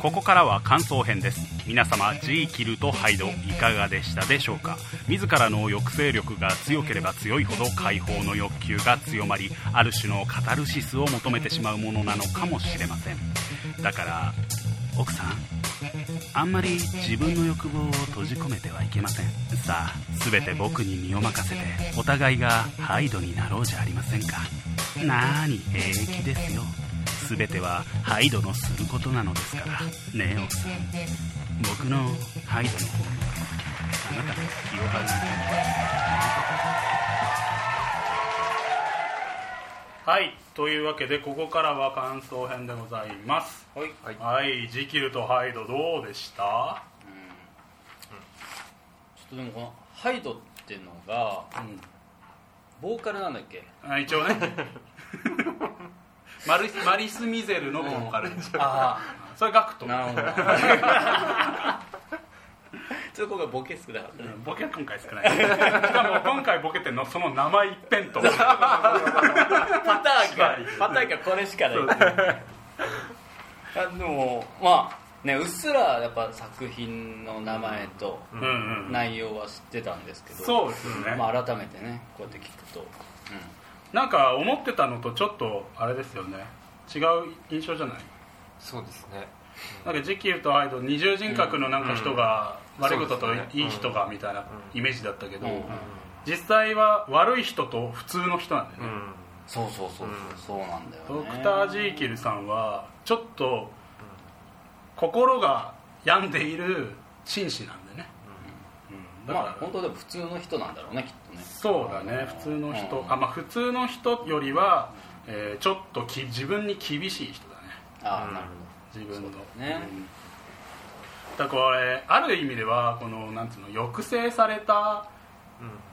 ここからは感想編です。皆様ジーキルとハイドいかがでしたでしょうか？自らの抑制力が強ければ強いほど解放の欲求が強まりある種のカタルシスを求めてしまうものなのかもしれません。だから奥さんあんまり自分の欲望を閉じ込めてはいけません。さあ全て僕に身を任せてお互いがハイドになろうじゃありませんか。なーに平気ですよ。全てはハイドのすることなのですから。ねえ奥さん僕のハイドの方もあなたの気を張るはい。というわけでここからは感想編でございます。はい。はい。ジキルとハイドどうでした？ちょっとでもこのハイドっていうのがうん。ボーカルなんだっけ？あ一応ね マリスマリス・ミゼルのボーカルあそれガクトあなるほど。ちょっと今回ボケ少なかったね。ボケは今回少ない。しかも今回ボケてんのその名前一辺とパターンがパターンがこれしかない。あでもまあねうっすらやっぱ作品の名前とうんうん内容は知ってたんですけど。そうですよね、まあ、改めてねこうやって聞くと、なんか思ってたのとちょっとあれですよね。違う印象じゃない？そうですね。なんかジキルとアイド二重人格のなんか人が悪いことといい人がみたいなうん。イメージだったけど、うん。うん実際は悪い人と普通の人なんだよね、うん。そうそうそうそう、うん。そうなんだよね。ドクター・ジーキルさんはちょっと心が病んでいる紳士なん、だから、まあ本当でも普通の人なんだろうねきっとね。そうだね普通の人、うん。あまあ普通の人よりは、えーちょっとき自分に厳しい人だね。ああなる自分の。そうだよね。うん。だからこれある意味ではこのなんつうの抑制された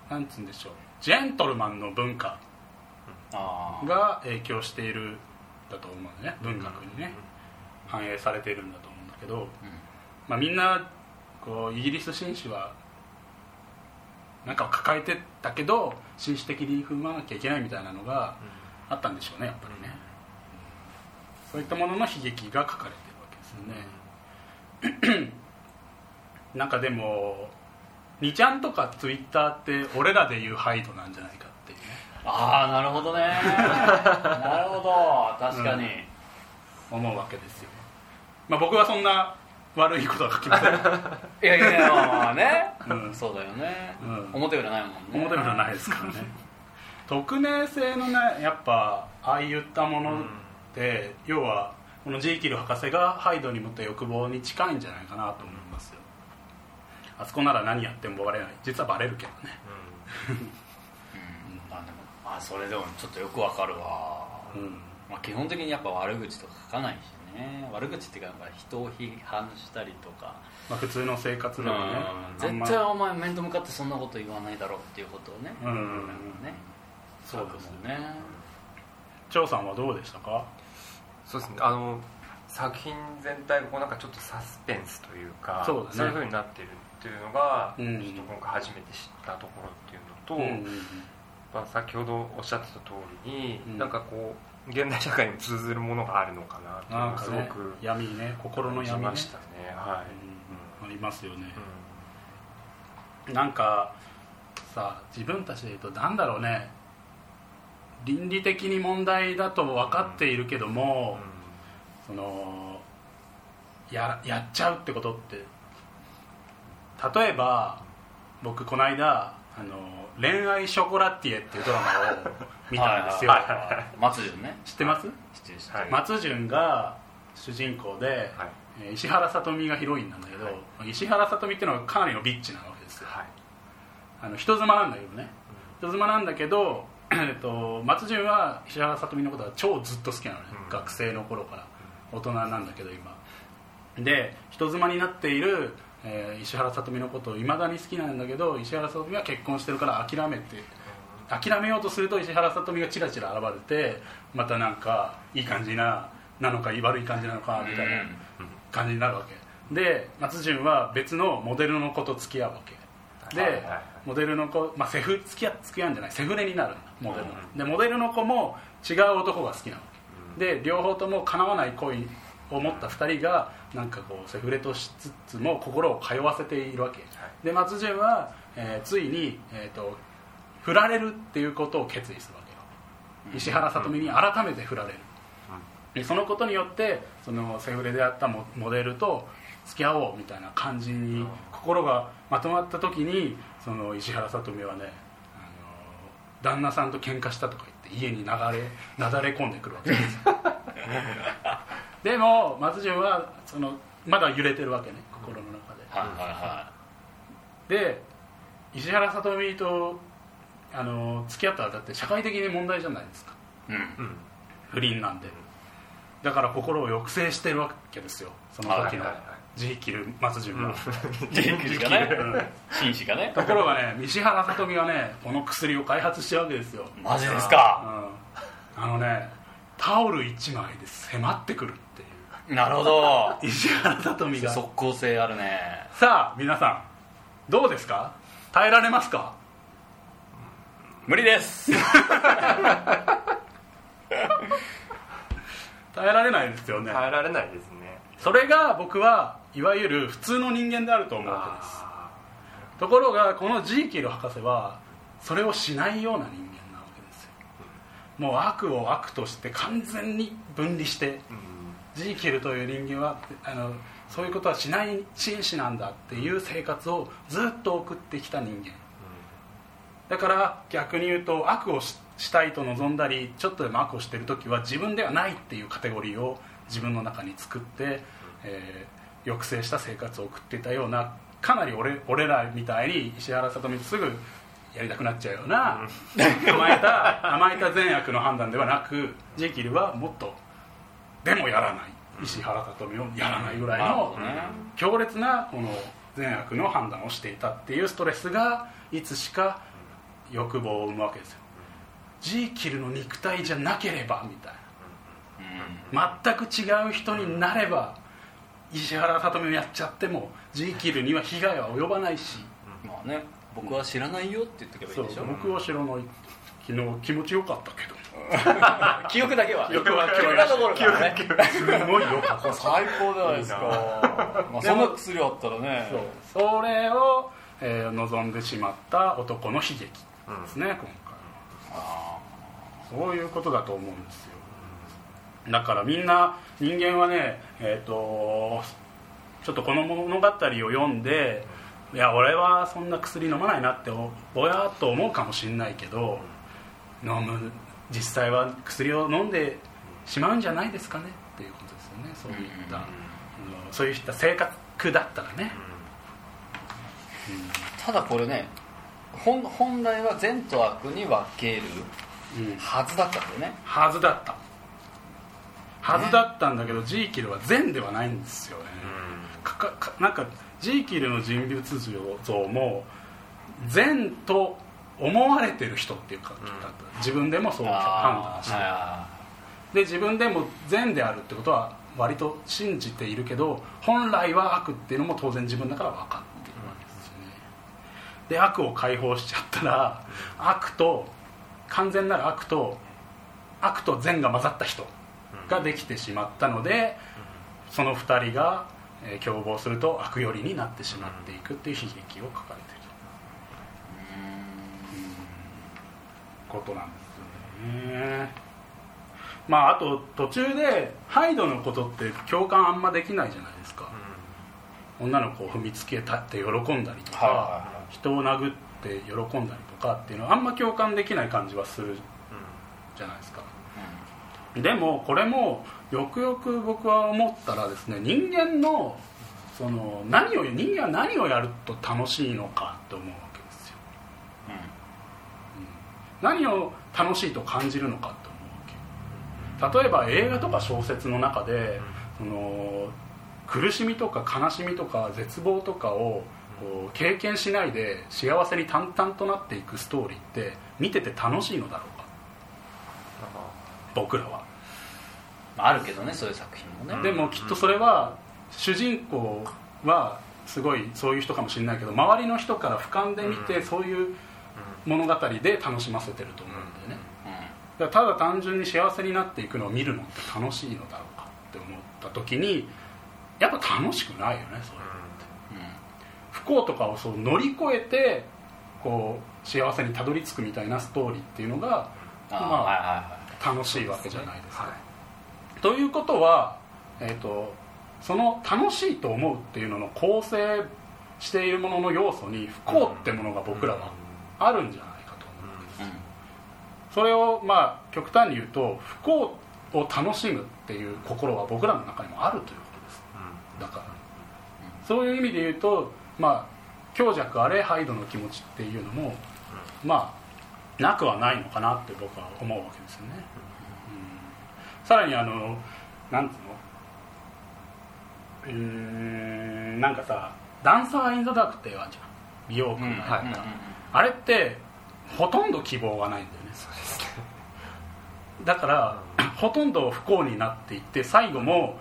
なんつうんでしょう。ジェントルマンの文化が影響しているんだと思うんだね文学にね。反映されているんだと思うんだけど、まあ、みんなこうイギリス紳士はなんかを抱えてたけど紳士的に振る舞わなきゃいけないみたいなのがあったんでしょうねやっぱりね。そういったものの悲劇が書かれてるわけですよね。なんかでも2ちゃんとかツイッターって俺らで言うハイドなんじゃないかっていうね。ああなるほどね。なるほど。確かに、思うわけですよ、まあ、僕はそんな悪いことは書きません。いやいやいやまあまあね、うん。そうだよね、うん。表裏ないもんね。表裏ないですからね。匿名性のねやっぱああいったものって、要はこのジーキル博士がハイドに持った欲望に近いんじゃないかなと思いますよ。あそこなら何やってもバレない。実はバレるけどね。うん。まあでもあそれでもちょっとよくわかるわ、うん。まあ、基本的にやっぱ悪口とか書かないしね。悪口っていうか人を批判したりとか、まあ、普通の生活でもね。うん。絶対お前面と向かってそんなこと言わないだろうっていうことをね、うん。うんうんね。そうですね。張さんはどうでしたか？そうですね。あの作品全体がこうなんかちょっとサスペンスというかそうだね。いうふうになってるっていうのが、うん。ちょっと今回初めて知ったところっていうのと、うん。まあ、先ほどおっしゃってた通りに、うん。なんかこう現代社会にも通ずるものがあるのかなっていうのがなんかねすごく闇ね。心の闇ね。ましたね。はうん。ありますよね。い、なんかさ自分たちで言うとなんだろうね。倫理的に問題だと分かっているけども、そのややっちゃうってことって。例えば僕この間あの「恋愛ショコラティエ」っていうドラマを見たんですよ、松潤ね。知ってます、松潤が主人公で、はい。えー石原さとみがヒロインなんだけど、石原さとみっていうのはかなりのビッチなわけですよ。はい。あの人妻なんだけどね。人妻なんだけど、えっと、松潤は石原さとみのことが超ずっと好きなのね、うん。学生の頃から。大人なんだけど今。で人妻になっている、えー石原さとみのことをいまだに好きなんだけど石原さとみは結婚してるから諦めて諦めようとすると石原さとみがチラチラ現れてまたなんかいい感じななのか悪い感じなのかみたいな感じになるわけ。で松潤は別のモデルの子と付き合うわけ。で、モデルの子、まあ、セフ付き合付き合うんじゃない。セフレになるモデル。の、うん。でモデルの子も違う男が好きなの、で両方とも叶わない恋を持った2人がなんかこうセフレとしつつも心を通わせているわけ、で松潤は、えーついに、えー、と振られるっていうことを決意するわけよ。石原さとみに改めて振られる、でそのことによってそのセフレであったモモデルと付き合おうみたいな感じに心がまとまった時にその石原さとみはねあの旦那さんと喧嘩したとか言って家に流れなだれ込んでくるわけですよ でも松潤はそのまだ揺れてるわけね心の中で。はいはで石原さとみとあの付き合ったらだって社会的に問題じゃないですか。いはいうん。うん不倫なんで。だから心を抑制してるわけですよその時のはいはいはい。自キル松潤が、ジェイクルがねうん。紳士がね。ところがね石原さとみがねこの薬を開発してるわけですよ、マジですうかん、あのねタオル1枚で迫ってくるっていう。なるほど。石原さとみが。さ即効性あるね。あ皆さんどうですか？耐えられますか？無理です。耐えられないですよね。耐えられないですね。それが僕はいわゆる普通の人間であると思うわけです。あところがこのジーキル博士はそれをしないような人間もう悪を悪として完全に分離してジーキルという人間はあのそういうことはしない紳士なんだっていう生活をずっと送ってきた人間。だから逆に言うと悪をししたいと望んだりちょっとでも悪をしてる時は自分ではないっていうカテゴリーを自分の中に作って、えー抑制した生活を送っていたようなかなり俺俺らみたいに石原さとみとすぐやりたくなっちゃうような、甘えた甘えた善悪の判断ではなくジェキルはもっとでもやらない。石原さとみをやらないぐらいの強烈なこの善悪の判断をしていたっていうストレスがいつしか欲望を生むわけですよ。ジーキルの肉体じゃなければみたいな。全く違う人になれば石原さとみをやっちゃってもジーキルには被害は及ばないし。まあね僕は知らないよって言ってけばいいでしょ？僕は知らない。昨日気持ちよかったけど。記憶だけは。記憶は。記憶が残るからね。すごいよ。かった最高じゃないですかまあそんな薬あったらね。そうそれを、えー望んでしまった男の悲劇ですね、今回あそういうことだと思うんですよ。だからみんな人間はねえっ、とちょっとこの物語を読んでいや俺はそんな薬飲まないなっておぼやっと思うかもしれないけど飲む実際は薬を飲んでしまうんじゃないですかねっていうことですよね。そういった、あのそういった性格だったらね、ーただこれね本本来は善と悪に分けるうん。はずだったんだよね。はずだった。はずだったんだけど、ジーキルは善ではないんですよね、かかかなんかジーキルの人物像も善と思われてる人っていうか、自分でもそう判あ断して、あで自分でも善であるってことは割と信じているけど本来は悪っていうのも当然自分だから分かっているわけですよね。で悪を解放しちゃったら悪と完全なる悪と悪と善が混ざった人ができてしまったのでその2人がえー共謀すると悪寄りになってしまっていくっていう悲劇を書かれている。ことなんですよね。まああと途中でハイドのことって共感あんまできないじゃないですか。女の子を踏みつけたって喜んだりとか、はいはいは人を殴って喜んだりとかっていうのはあんま共感できない感じはするじゃないですかでもこれもよくよく僕は思ったらですね人間のその何を人間は何をやると楽しいのかって思うわけですよ。何を楽しいと感じるのかって思うわけ。例えば映画とか小説の中でその苦しみとか悲しみとか絶望とかをこう経験しないで幸せに淡々となっていくストーリーって見てて楽しいのだろうか。僕らはまああるけどねそういう作品もね。でもきっとそれは主人公はすごいそういう人かもしれないけど周りの人から俯瞰で見てそういう物語で楽しませてると思うんだよね。だただ単純に幸せになっていくのを見るのって楽しいのだろうかって思った時にやっぱ楽しくないよねそれ不幸とかをそう乗り越えてこう幸せにたどり着くみたいなストーリーっていうのがまあ楽しいわけじゃないですか。はいということは、えー、とその楽しいと思うっていうのの構成しているものの要素に不幸ってものが僕らはあるんじゃないかと思うんです。それをまあ極端に言うと不幸を楽しむっていう心は僕らの中にもあるということです。だから。そういう意味で言うとまあ強弱あれハイドの気持ちっていうのもまあなくはないのかなって僕は思うわけですよね、うんさらにあのなんつうの？うーんなんかさダンサー・イン・ザ・ダークってあるじゃん。美容君がやった、はい。あれってほとんど希望がないんだよね。そうですね。だからほとんど不幸になっていって最後も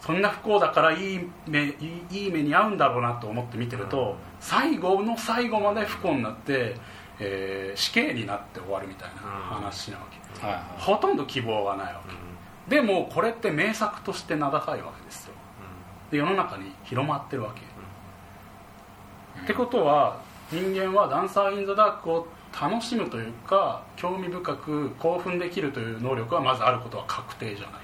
そんな不幸だからいい目いいいい目に遭うんだろうなと思って見てると最後の最後まで不幸になって、えー死刑になって終わるみたいな話なわけ、はいはい。ほとんど希望がないわけでもこれって名作として名高いわけですよ。で世の中に広まってるわけ、ってことは人間はダンサー・イン・ザ・ダークを楽しむというか興味深く興奮できるという能力はまずあることは確定じゃない。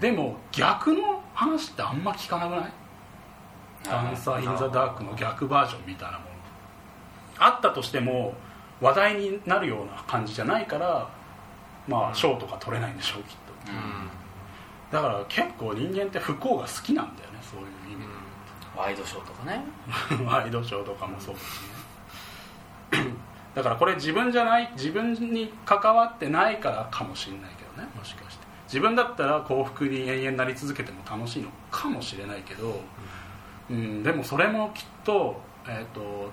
でも逆の話ってあんま聞かなくない？ダンサー・イン・ザ・ダークの逆バージョンみたいなもの。あったとしても話題になるような感じじゃないからまあ賞とか取れないんでしょうきっとだから結構人間って不幸が好きなんだよねそういう意味ワイドショーとかね。で ワイドショーとかもそうですね。だからこれ自分じゃない自分に関わってないからかもしれないけどねもしかして。自分だったら幸福に延々なり続けても楽しいのかもしれないけど、うん、でもそれもきっと,、えー、と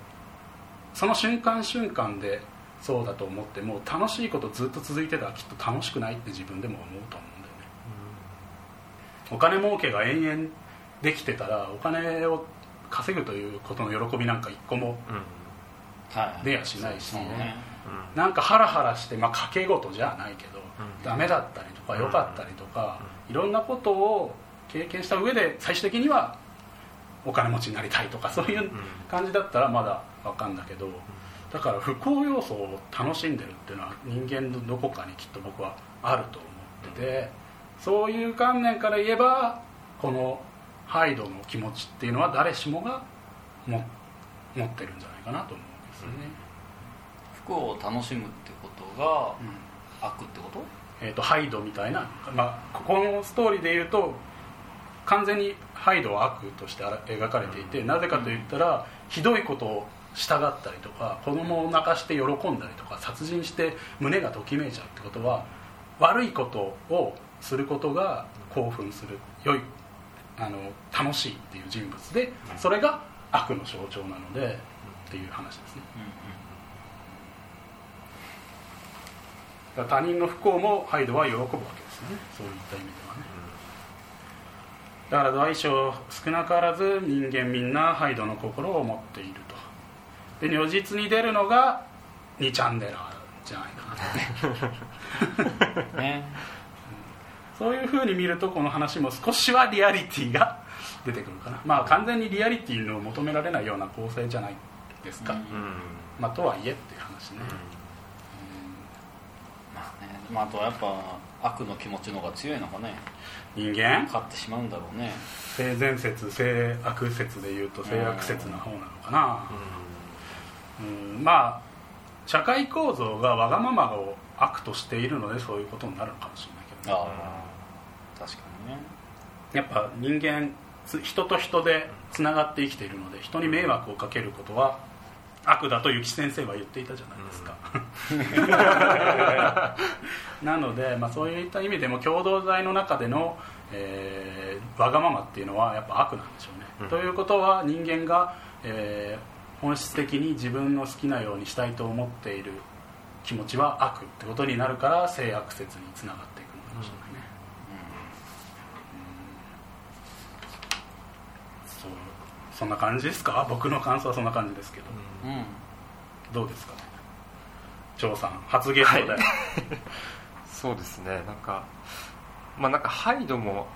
その瞬間瞬間でそうだと思っても楽しいことずっと続いてたらきっと楽しくないって自分でも思うと思うお金儲けが延々できてたらお金を稼ぐということの喜びなんか一個もはい出やしないしね。なんかハラハラして、まあ、賭け事じゃないけど、うん。ダメだったりとか良かったりとか、いろんなことを経験した上で最終的にはお金持ちになりたいとかそういう感じだったらまだ分かんだけどだから不幸要素を楽しんでるっていうのは人間のどこかにきっと僕はあると思っててそういう観念から言えばこのハイドの気持ちっていうのは誰しもがも持ってるんじゃないかなと思うんですよね。不幸を楽しむってことがうん。悪ってこと？えー、とハイドみたいな、まあ、このストーリーでいうと完全にハイドは悪として描かれていてなぜかといったらひどいことをしたがったりとか子供を泣かして喜んだりとか殺人して胸がときめいちゃうってことは悪いことをすることが興奮する良いあの楽しいっていう人物でそれが悪の象徴なのでっていう話ですね。他人の不幸もハイドは喜ぶわけですよね。そういった意味ではね。だから大小少なからず人間みんなハイドの心を持っていると。で如実に出るのが2チャンネラーじゃないかなと ねそういうふうに見るとこの話も少しはリアリティが 出てくるかな。まあ完全にリアリティの求められないような構成じゃないですか、うん。まあとはいえっていう話ね、まあね。まああとはやっぱ悪の気持ちの方が強いのかね。人間？勝ってしまうんだろうね。性善説性悪説でいうと性悪説な方なのかな、うん。まあ社会構造がわがままを悪としているのでそういうことになるのかもしれないけど、ああ確かにね。やっぱ人間つ人と人でつながって生きているので人に迷惑をかけることは悪だとゆき先生は言っていたじゃないですか、なので、まあ、そういった意味でも共同体の中での、えーわがままっていうのはやっぱ悪なんでしょうね、うん。ということは人間が、えー本質的に自分の好きなようにしたいと思っている気持ちは悪ってことになるから性悪説につながっていくのかもしれないね、そうそんな感じですか？僕の感想はそんな感じですけど、うん。どうですか？ね張さん初ゲストで、そうですね。なんかまあなんかハイドも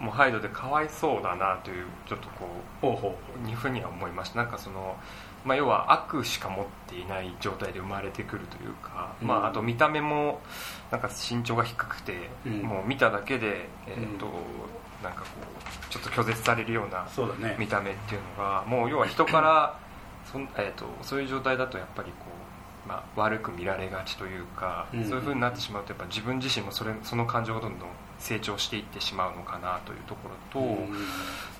もうハイドでかわいそうだなというちょっとこほうほう。いうふうには思いました。なんかその、まあ、要は悪しか持っていない状態で生まれてくるというか、うん。まあ、あと見た目もなんか身長が低くて、うん。もう見ただけで、えーとうんなんかこうちょっと拒絶されるようなうそうだね。見た目っていうのがもう要は人からそ,、んえー、とそういう状態だとやっぱりこう、まあ、悪く見られがちというか、うんそういうふうになってしまうとやっぱ自分自身もそれその感情がどんどん成長していってしまうのかなというところと、うん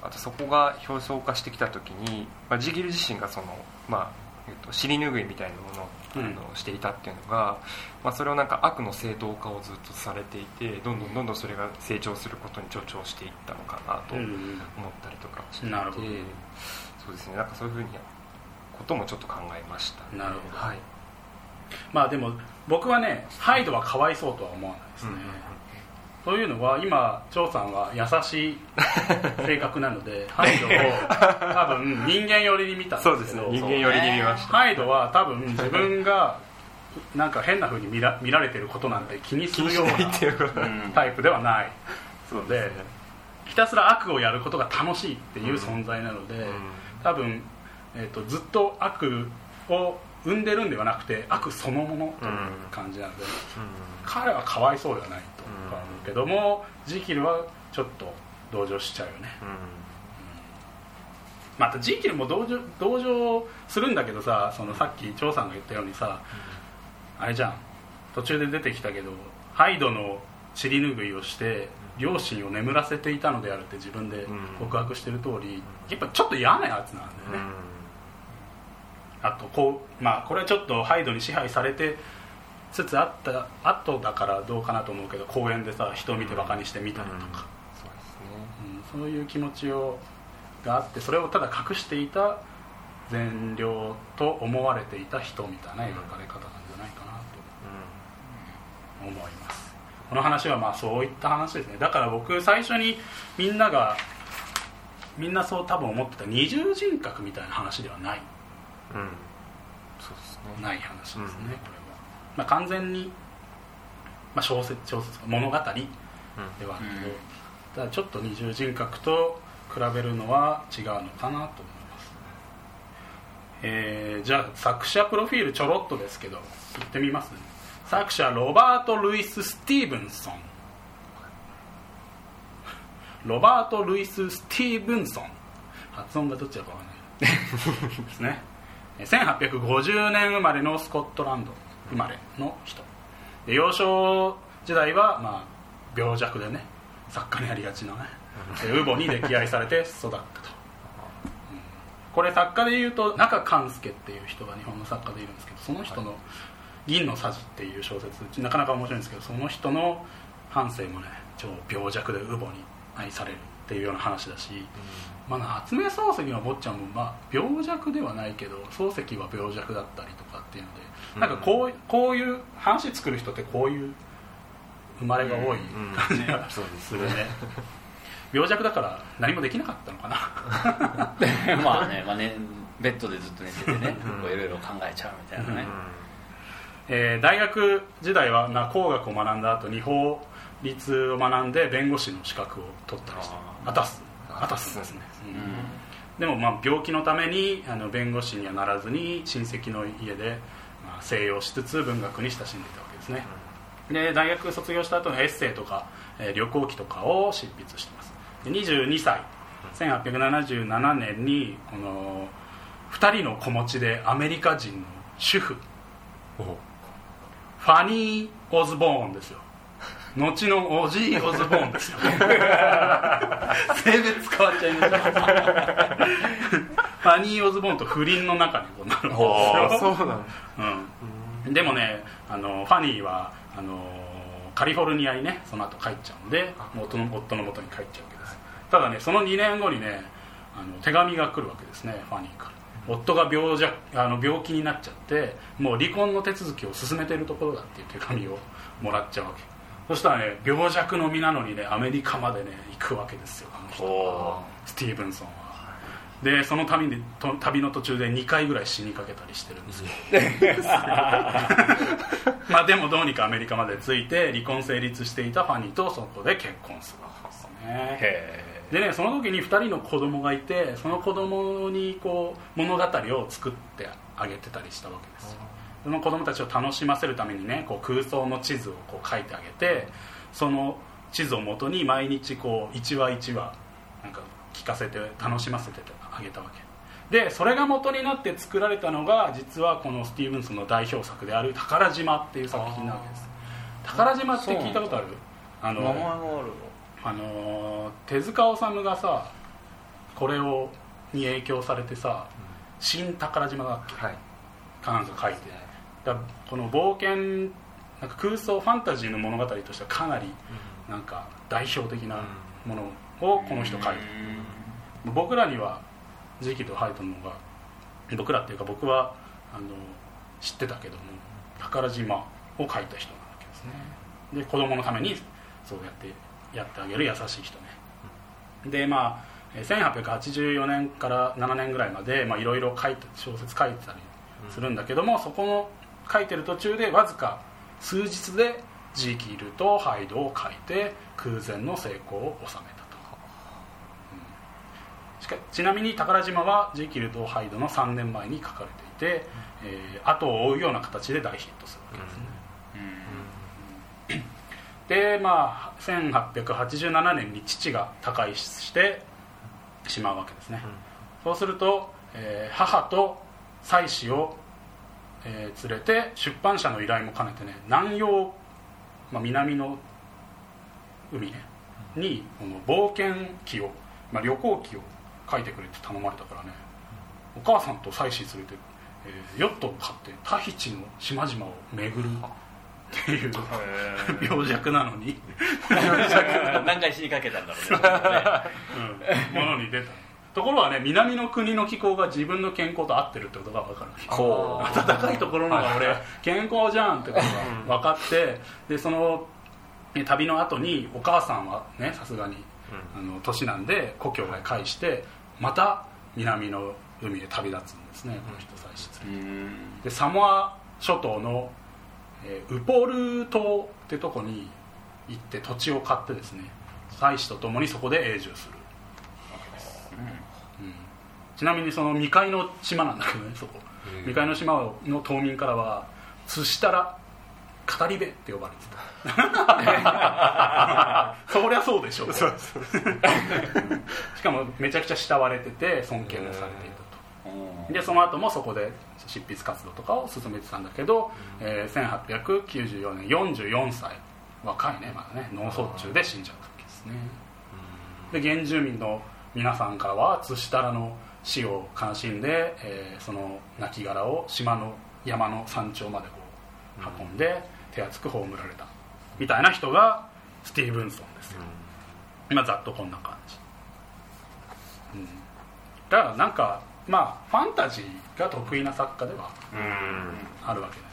あとそこが表層化してきた時に、まあ、ジギル自身がその、まあえっと尻拭いみたいなものを、うんあのしていたっていうのが、まあ、それをなんか悪の正当化をずっとされていてどんどんどんどんそれが成長することに助長していったのかなとうん思ったりとかしていて、なるほど。そうですね。なんかそういうふうにこともちょっと考えました、なるほど。はい。まあでも僕はねハイドはかわいそうとは思わないですね、というのは今張さんは優しい 性格なのでハイドを多分人間寄りに見たんそうですですけどね。人間寄りに見ました、ハイドは多分自分がなんか変な風に見ら見られてることなんて気にするようなタイプではない。そうのでひたすら悪をやることが楽しいっていう存在なので、うん。多分、えー、とずっと悪を生んでるんではなくて悪そのものという感じなので、彼はかわいそうではないと思うけども、ジキルはちょっと同情しちゃうよね。またジキルも同情同情するんだけどさそのさっき張さんが言ったようにさあれじゃん。途中で出てきたけどハイドの尻拭いをして両親を眠らせていたのであるって自分で告白してる通りやっぱちょっと嫌なやつなんだよね、あとこうまあこれはちょっとハイドに支配されてつつあった後だからどうかなと思うけど公園でさ人を見てバカにしてみたりとか、そうですね。うんそういう気持ちをがあってそれをただ隠していた善良と思われていた人みたいな描かれ方なんじゃないかなと。思います。この話はまあそういった話ですね。だから僕最初にみんながみんなそう多分思ってた二重人格みたいな話ではない。うん、うん、そうですね。ない話ですね、うんまあ、完全に、まあ、小説小説物語ではあるけど、うん。ただちょっと二重人格と比べるのは違うのかなと思います、えーじゃあ作者プロフィールちょろっとですけど言ってみます作者ロバート・ルイス・スティーブンソン。ロバート・ルイス・スティーブンソン。発音がどっちだかわからない。ですね。えー1850年生まれのスコットランド生まれの人。で幼少時代は、まあ、病弱でね作家にありがちなねで乳母に溺愛されて育ったと、うん。これ作家でいうと中勘介っていう人が日本の作家でいるんですけどその人の「銀のさじ」っていう小説なかなか面白いんですけどその人の半生もね超病弱でウボに愛されるっていうような話だし、まあ、夏目漱石の坊ちゃんも、まあ、病弱ではないけど漱石は病弱だったりとかっていうのでなんかこうこういう話作る人ってこういう生まれが多い感じがすするね。病弱だから何もできなかったのかな。まあね,、まあねベッドでずっと寝ててねいろいろ考えちゃうみたいなね、えー大学時代は、まあ、工学を学んだ後日法律を学んで弁護士の資格を取ったりしてあアタスあアタスですね、うん。うん。でもまあ病気のためにあの弁護士にはならずに親戚の家で、まあ、静養しつつ文学に親しんでいたわけですね、で大学卒業した後のエッセイとか、えー旅行記とかを執筆してます。で22歳。1877年にこの2人の子持ちでアメリカ人の主婦。おファニー・オズボーンですよ後のオジー・オズボーンですよ性別変わっちゃいましたファニー・オズボーンと不倫の中にこうなるんですようん、でもねあのファニーはあのカリフォルニアにねその後帰っちゃうんで元の夫の元に帰っちゃうわけですただねその2年後にねあの手紙が来るわけですねファニーから夫が病弱あの病気になっちゃってもう離婚の手続きを進めてるところだっていう手紙をもらっちゃうわけそしたらね病弱の身なのにねアメリカまでね行くわけですよあの人。おスティーブンソンは。でその旅にと旅の途中で2回ぐらい死にかけたりしてるんですよ。まあでもどうにかアメリカまで着いて離婚成立していたファニーとそこで結婚するわけですね。へでねその時に2人の子供がいてその子供にこう物語を作ってあげてたりしたわけですよその子供たちを楽しませるためにねこう空想の地図をこう書いてあげてその地図をもとに毎日こう1話1話なんか聞かせて楽しませてあげたわけ。でそれが元になって作られたのが実はこのスティーブンソンの代表作である「宝島」っていう作品なわけです。宝島って聞いたことある？あのあるの？あのー手塚治虫がさこれをに影響されてさ「新宝島」だっけ？はい。かなんか書いてだこの冒険なんか空想ファンタジーの物語としてはかなりなんか代表的なものをこの人書いてる。僕らにはジキとハイトの方が僕らっていうか僕はあの知ってたけども宝島を書いた人なわけですね。で子供のためにそうやってやってあげる優しい人ね。でまあえー1884年から7年ぐらいまでまあいろいろ書いて小説書いてたりするんだけども、そこの書いてる途中でわずか数日でジーキールとハイドを書いて空前の成功を収めたと、うん。しかちなみに宝島はジーキールとハイドの3年前に書かれていて、えー後を追うような形で大ヒットするわけですね、でまあ1887年に父が他界してしまうわけですね、そうすると、えー母と妻子を、えー連れて出版社の依頼も兼ねてね南洋、まあ、南の海ねにこの冒険記を、まあ、旅行記を書いてくれって頼まれたからねお母さんと妻子連れて、えーヨットを買ってタヒチの島々を巡るっていう病弱なのに。何回死にかけたんだろうねうん、ものに出たところはね南の国の気候が自分の健康と合ってるってことが分かる。ほ暖かいところのが俺健康じゃんってことが分かってでそのえ旅の後にお母さんはねさすがにあの年なんで故郷へ帰してまた南の海へ旅立つんですねこの人最初。でサモア諸島の、えーウポル島ってとこに行って土地を買ってですね妻子と共にそこで永住するちなみにその未開の島なんだけどねそこ。未開の島の島民からは「寿司たら語り部」って呼ばれてたそりゃそうでしょうしかもめちゃくちゃ慕われてて尊敬もされていたとでその後もそこで執筆活動とかを進めてたんだけど、えー1894年44歳若いねまだね脳卒中で死んじゃったわけですねで原住民の皆さんからはツシタラの死を悲しんで、えーその亡骸を島の山の山頂までこう運んで手厚く葬られた。みたいな人がスティーブンソンですよ、まあざっとこんな感じ、うん、だからなんかまあファンタジーが得意な作家ではあるわけだよね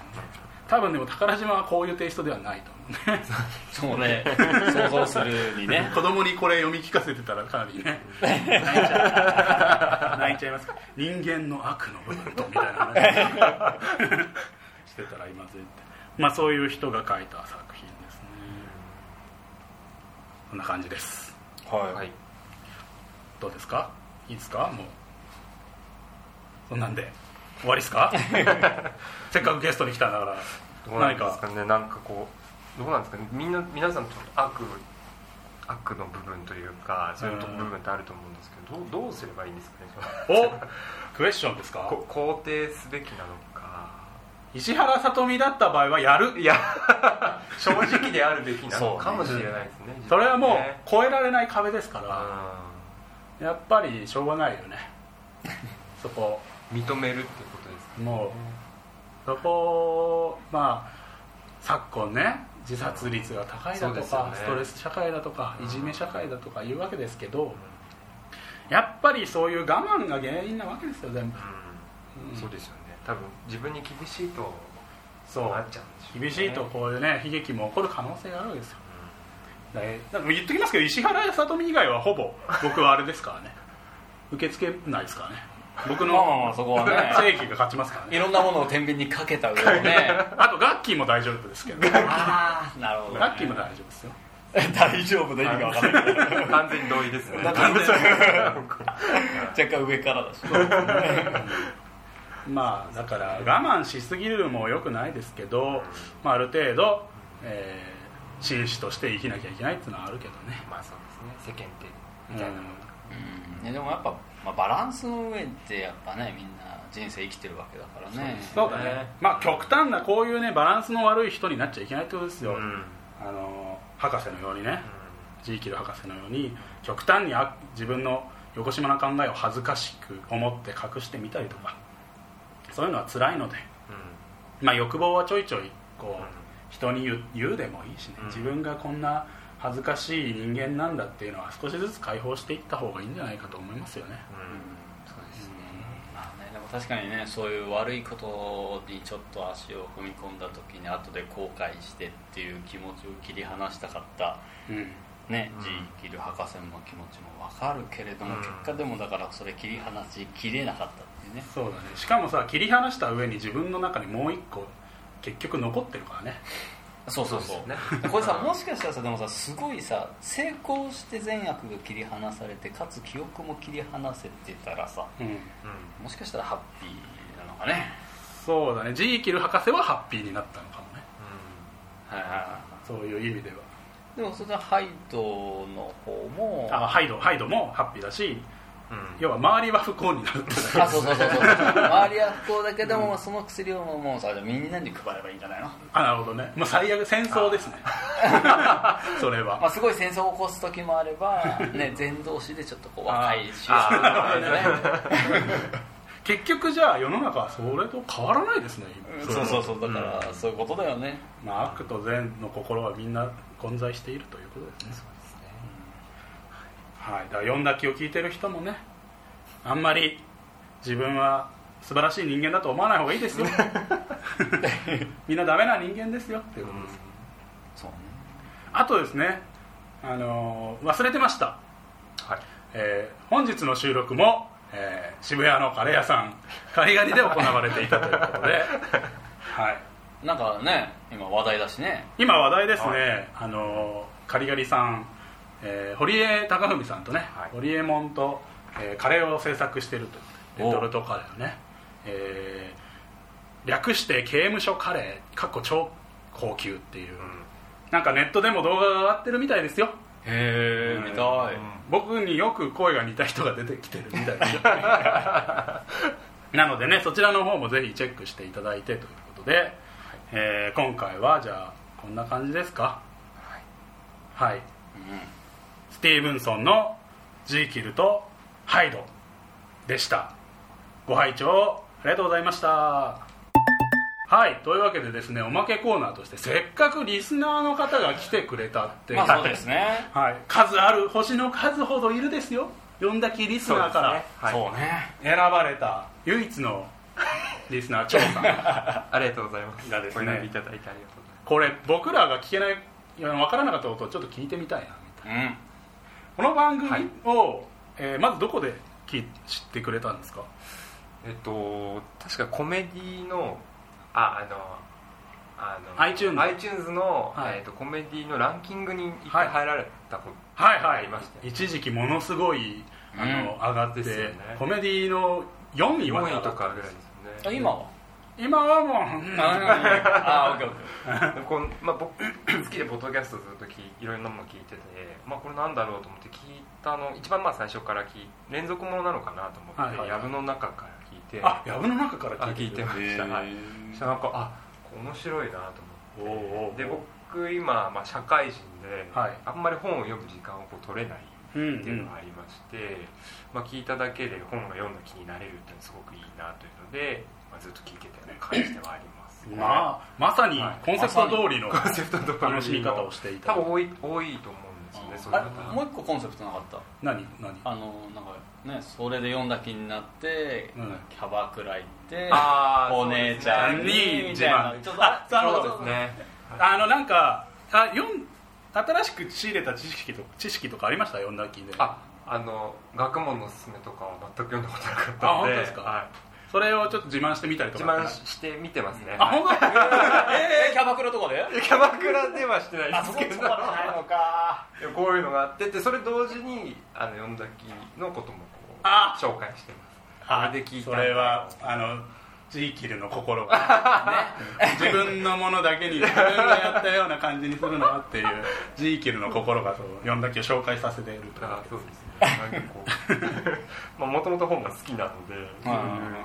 多分でも宝島はこういうテイストではないと思うね。そうね。想像するにね。子供にこれ読み聞かせてたらかなりね。泣いちゃう。泣いちゃいますか。ら人間の悪の部分とみたいな話。してたら今絶対まあそういう人が書いた作品ですね。こんな感じです。ははい。どうですか？いいですか？もう。そんなんで。終わりですか？せっかくゲストに来たんだからどうなんですかねなんかこうどうなんですかねみんな皆さんちょっと悪悪の部分というかそういう部分ってあると思うんですけどどうどうすればいいんですかねおクエスチョンですか？こ肯定すべきなのか。石原さとみだった場合はやる。いや 正直であるべきなのかもしれないですねそれはもうね。超えられない壁ですから。うやっぱりしょうがないよね。そこ。ん認めるっていうことですかもうそこまあ昨今ね自殺率が高いだとか、ね。ストレス社会だとかいじめ社会だとかいうわけですけどやっぱりそういう我慢が原因なわけですよ全部。うん。そうですよね。多分自分に厳しいとそうなっちゃうんでしょうね。厳しいとこういうね悲劇も起こる可能性があるわけですよ。だからだ言っときますけど石原さとみ以外はほぼ僕はあれですからね。受け付けないですからね僕まあまあまのあそこはね。正義が勝ちますからね。いろんなものを天秤にかけた上でね。あとガッキーも大丈夫ですけどああなるほど、ね、ガッキーも大丈夫ですよ。大丈夫の意味が分からない。けど完全に同意ですね。だから若干上からだし。まあだから我慢しすぎるもよくないですけど、まあ、ある程度、えー紳士として生きなきゃいけないっていうのはあるけどね、まあそうですね。世間体みたいな。ものうん。ねでもやっぱ、まあ、バランスの上ってやっぱねみんな人生生きてるわけだからね。そうだね。まあ極端なこういうねバランスの悪い人になっちゃいけないってことですよ、うん。あの博士のようにね。ジーキル博士のように極端にあ自分の横島な考えを恥ずかしく思って隠してみたりとかそういうのは辛いので、まあ、欲望はちょいちょいこう、人に言う言うでもいいしね、うん。自分がこんな恥ずかしい人間なんだっていうのは少しずつ解放していった方がいいんじゃないかと思いますよね、うん。そうですね。まあね、でも確かにねそういう悪いことにちょっと足を踏み込んだ時に後で後悔してっていう気持ちを切り離したかったうん。ね、うん。ジーキル博士の気持ちも分かるけれども、うん。結果でもだからそれ切り離しきれなかったっていうね。そうだね。しかもさ切り離した上に自分の中にもう一個結局残ってるからねそうそうそう。そうですこれさもしかしたらさでもさすごいさ成功して善悪が切り離されてかつ記憶も切り離せてたらさうん。うんもしかしたらハッピーなのかね。そうだね。ジーキル博士はハッピーになったのかもね。はいはいはそういう意味では。いでもそれはハイドの方もあハイドハイドもハッピーだしうん要は周りは不幸になるあそうそうそうそう。周りは不幸だけども、その薬をもうさみんなに配ればいいんじゃないの、あなるほどね、まあ、最悪戦争ですね。それは。まあ、すごい戦争を起こす時もあれば、ね、全同士でちょっとこう和解しあやすいとかね。結局じゃあ世の中はそれと変わらないですね。今そうそうそう。だからうん。そういうことだよね。まあ、悪と善の心はみんな混在しているということですねはい、だから読んだ気を聞いてる人もねあんまり自分は素晴らしい人間だと思わない方がいいですよ。みんなダメな人間ですよ。っていうことです、そうね。あとですね、あのー忘れてました、はい。えー本日の収録も、えー渋谷のカレー屋さんカリガリで行われていたということで、はい、なんかね今話題だしね。今話題ですね、はあのカリガリさん、えー堀江貴文さんとね、はい。堀江門と、えーカレーを制作しているというおレトルトカレーをね、えー略して刑務所カレーかっこ超高級っていう、なんかネットでも動画が上がってるみたいですよ。へえ見たい。僕によく声が似た人が出てきてるみたいですよなのでねそちらの方もぜひチェックしていただいてということで、えー今回はじゃあこんな感じですか？はい、スティーブンソンのジーキルとハイドでした。ご拝聴ありがとうございました。はいというわけでですねおまけコーナーとしてせっかくリスナーの方が来てくれたってまあそうですね。はい、数ある星の数ほどいるですよ。呼んだきリスナーから。はい。そうね。選ばれた唯一のリスナー張さん。ありがとうございます。がですね。いただいてありがとうございこれ僕らが聞けないいや分からなかったことをちょっと聞いてみたいなみたいな。うんこの番組はい。を、えーまずどこで知ってくれたんですか？えっと確かコメディのああのあの iTunes iTunes の、はい。えっとコメディのランキングに一回入られたこと、はいはいありましたよ一時期ものすごいあの、うん上がって、ね。コメディの4位まで4上がった位とかぐらいですよね。あ今は？今はもううん。あ オッケーオッケー。でこのまあ、僕 好きでポッドキャストするときいろんなもの聞いてて、まあ、これなんだろうと思って聞いたの一番まあ最初から聞い連続ものなのかなと思って、藪の中から聞いて。あ藪の中からあ聞いてました、はい、そしたらなんかあ面白いなと思って。で僕今、まあ、社会人で、はい。あんまり本を読む時間をこう取れないうんっていうのがありまして、まあ、聞いただけで本が読んだ気になれるっていうのはすごくいいなというので、まあ、ずっと聞いてたような感じではあります、まあまさにはい。コンセプト通りのコンセプト通りの楽しみ方をしていた。多分多い多いと思うんですよねあ方もう一個コンセプトなかった？何？何？あのなんかねそれで読んだ気になって、うん。キャバクラ行ってお姉ちゃんにみたちょっとあそうですね。あのなんかあ読ん新しく仕入れた知識と知識とかありました？読んだ気で。ああの学問のすすめとかは全く読んだことなかったので。あ本当ですか？はそれをちょっと自慢してみたりい、とか。自慢して見てますね。あ本当？えー、キャバクラとかで？キャバクラではしてないあそこですけど。そこはないのか。いやこういうのがあってってそれ同時にあの読んだきのこともこうあ。紹介してます。あこれで聞いた。それはあのジーキルの心。が、自分のものだけに自分がやったような感じにするのはっていうジーキルの心がそう読んだけを紹介させているとあそうですねなんかこう まあもともと本が好きなので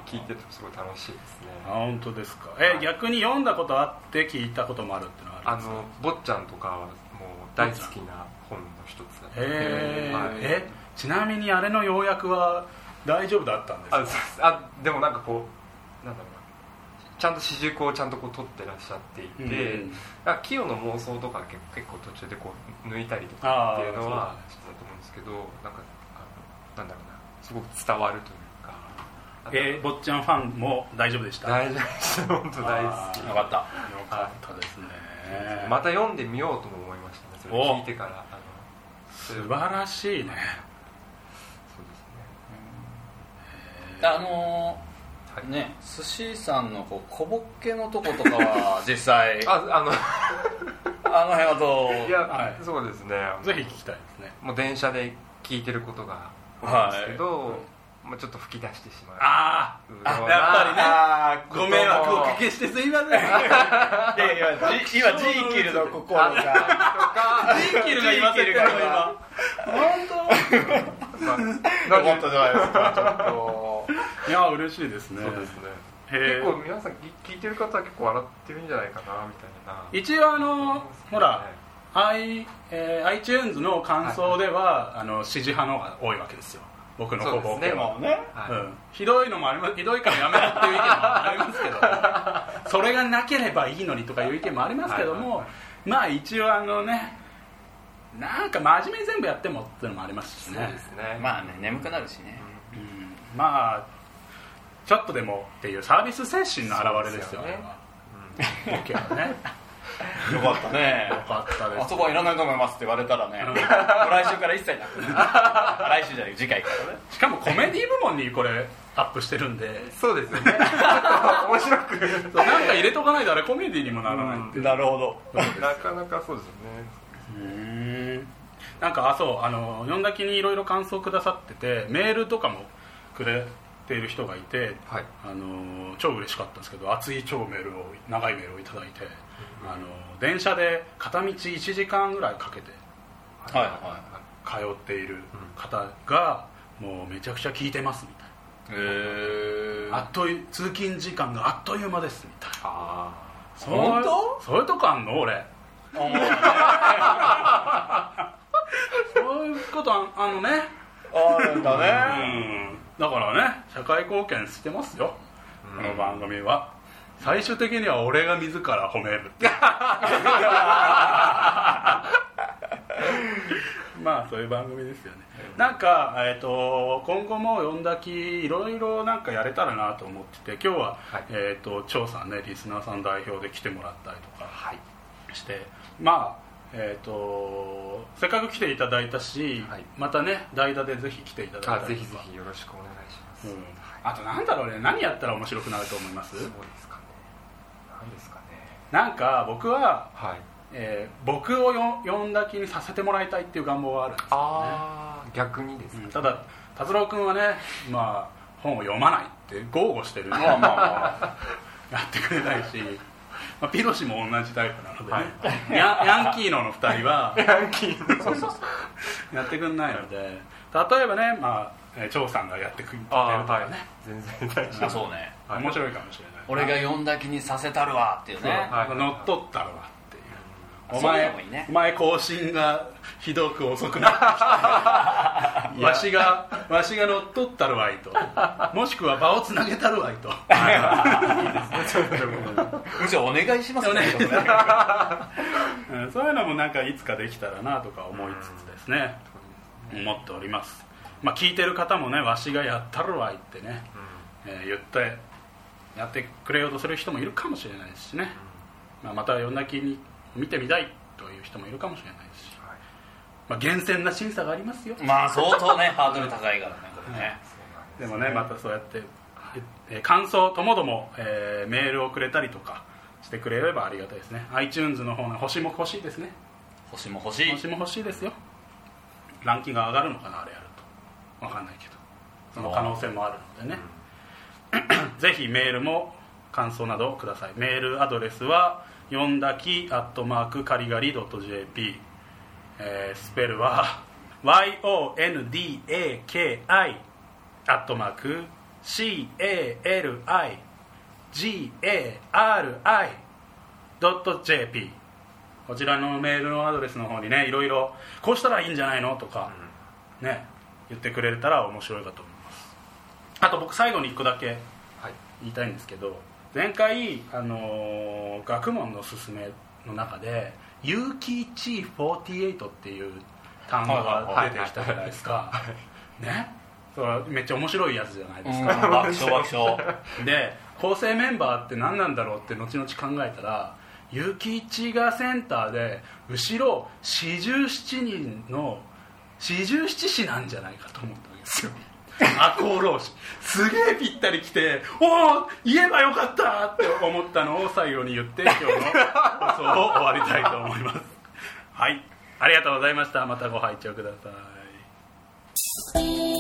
聞いててすごい楽しいですね。あ本当ですか？え逆に読んだことあって聞いたこともあるってのはああるんですか？の坊ちゃんとかはもう大好きな本の一つだへー。はい。えちなみにあれの要約は大丈夫だったんですか？あでもなんかこうなんだろうなちゃんと私軸をちゃんとこう取ってらっしゃっていて、うん。清の妄想とか結結構途中でこう抜いたりとかっていうのはあーしてたとですけどなんかあのなんだろうな。すごく伝わるというか。えー、坊ちゃんファンも大丈夫でした？大丈夫です。本当大好き。よかった。よかったですね。また読んでみようとも思いましたね。それお聞いてから。あの素晴らしいね。そうですね。あのはい。ー、ね寿司さんのこう小ボッケのとことかは実際あああのの辺はどう？いや、はい。そうですね。ぜひ聞きたいですね。もう電車で聞いてることが多いんですけど、まあ、ちょっと吹き出してしまう。あうあやっぱりね。ご迷惑をおかけしてすいません。いや今ジ今ジーキルの心が。ジーキルが言わせてるジーキルが今まあよかったじゃないですかちょっと。いや嬉しいですね。そうですね結構皆さん聞聞いてる方は結構笑ってるんじゃないかなみたいな。一応あのほら I、えー iTunes の感想では、あの支持派の方が多いわけですよ。僕のほぼでもうねはい。うん、ひどいのもありますひどいからやめろっていう意見もありますけど。それがなければいいのにとかいう意見もありますけども、はいはい。はいまあ一応あのねなんか真面目に全部やってもっていうのもありますしそうねですね。まあね眠くなるしね。うん。まあちょっとでもっていうサービス精神の表れですよね僕はね。よかったね。よかったです。あそこはいらないと思いますって言われたらね来週から一切なく。来週じゃない次回からね。しかもコメディ部門にこれアップしてるんで。そうですよね。面白く。なんか入れとかないとあれコメディにもならないってなるほど。なかなかそうですよね。うんなんかあそうあの読んだ気にいろいろ感想くださっててメールとかもくれている人がいてはい。あの超嬉しかったんですけど熱い超メールを長いメールをいただいて、あの電車で片道1時間ぐらいかけてはい。は通っている方が、もうめちゃくちゃ聞いてますみたいな、あっという通勤時間があっという間ですみたいな。あそう本当？そういうとこあんの？俺。そういうことああのねあるんだうねん。だからね社会貢献してますよ。この番組は。最終的には俺が自ら褒める まあそういう番組ですよね。なんか、えー、と今後も読んだきいろいろなんかやれたらなと思ってて今日は、はい。えー、と張さんねリスナーさん代表で来てもらったりとかはい。して。まあえー、とせっかく来ていただいたし、はい。またね代打でぜひ来ていただいあぜひぜひよろしくお願いします、うん。はい。あとなんだろうね何やったら面白くなると思います？そうですかね。何ですかねなんか僕は、はい。えー僕をよ読んだ気にさせてもらいたいっていう願望があるんですよね。ああ逆にですね、うんただ達郎君はね、まあ、本を読まないって豪語してるんでまあまあ やってくれないし、まあ、ピロシも同じタイプなのでね、はい。ヤンヤンキーノの2人は ヤンキーの。そうそうそうやってくんないので。例えばね、まあえー張さんがやってくれるとああはい。かね、全然大丈夫。あそうね。はい。面白いかもしれない。俺が読んだ気にさせたるわっていうね。はい。乗っ取ったらわお前ね。お前更新がひどく遅くなってきた わしがわしが乗っ取ったるわいと。もしくは場をつなげたるわいと。むしろお願いしますね。ねうん。そういうのもなんかいつかできたらなとか思いつつですね。思っております。まあ聞いてる方もねわしがやったるわいってね、えー言ってやってくれようとする人もいるかもしれないですしね、まあ、また夜泣きに見てみたいという人もいるかもしれないですし、まあ、厳選な審査がありますよ。まあ相当ねハードル高いからねこれね。でもねまたそうやって、えー感想ともども、えーメールをくれたりとかしてくれればありがたいですね。iTunes の方の星も欲しいですね。星も欲しい。星も欲しいですよ。ランキングが上がるのかなあれやると。分かんないけど。その可能性もあるのでね、ぜひメールも感想などください。メールアドレスはよんだきアットマークカリガリ .jp、えースペルは YONDAKI アットマーク CALIGARI.jp こちらのメールのアドレスの方にねいろいろこうしたらいいんじゃないの？とか、ね言ってくれたら面白いかと思います。あと僕最後に1個だけはい。言いたいんですけど前回、あのー学問のすすめの中で「有機チ48」っていう単語が出てきたじゃないですか。ね？それはめっちゃ面白いやつじゃないですうんか、爆笑爆笑。で構成メンバーって何なんだろうって後々考えたら結城一がセンターで後ろ四十七人の四十七士なんじゃないかと思ったわけですよ赤穂浪士。すげえぴったり来ておお言えばよかったって思ったのを最後に言って今日の放送を終わりたいと思います。はい。ありがとうございました。またご拝聴ください。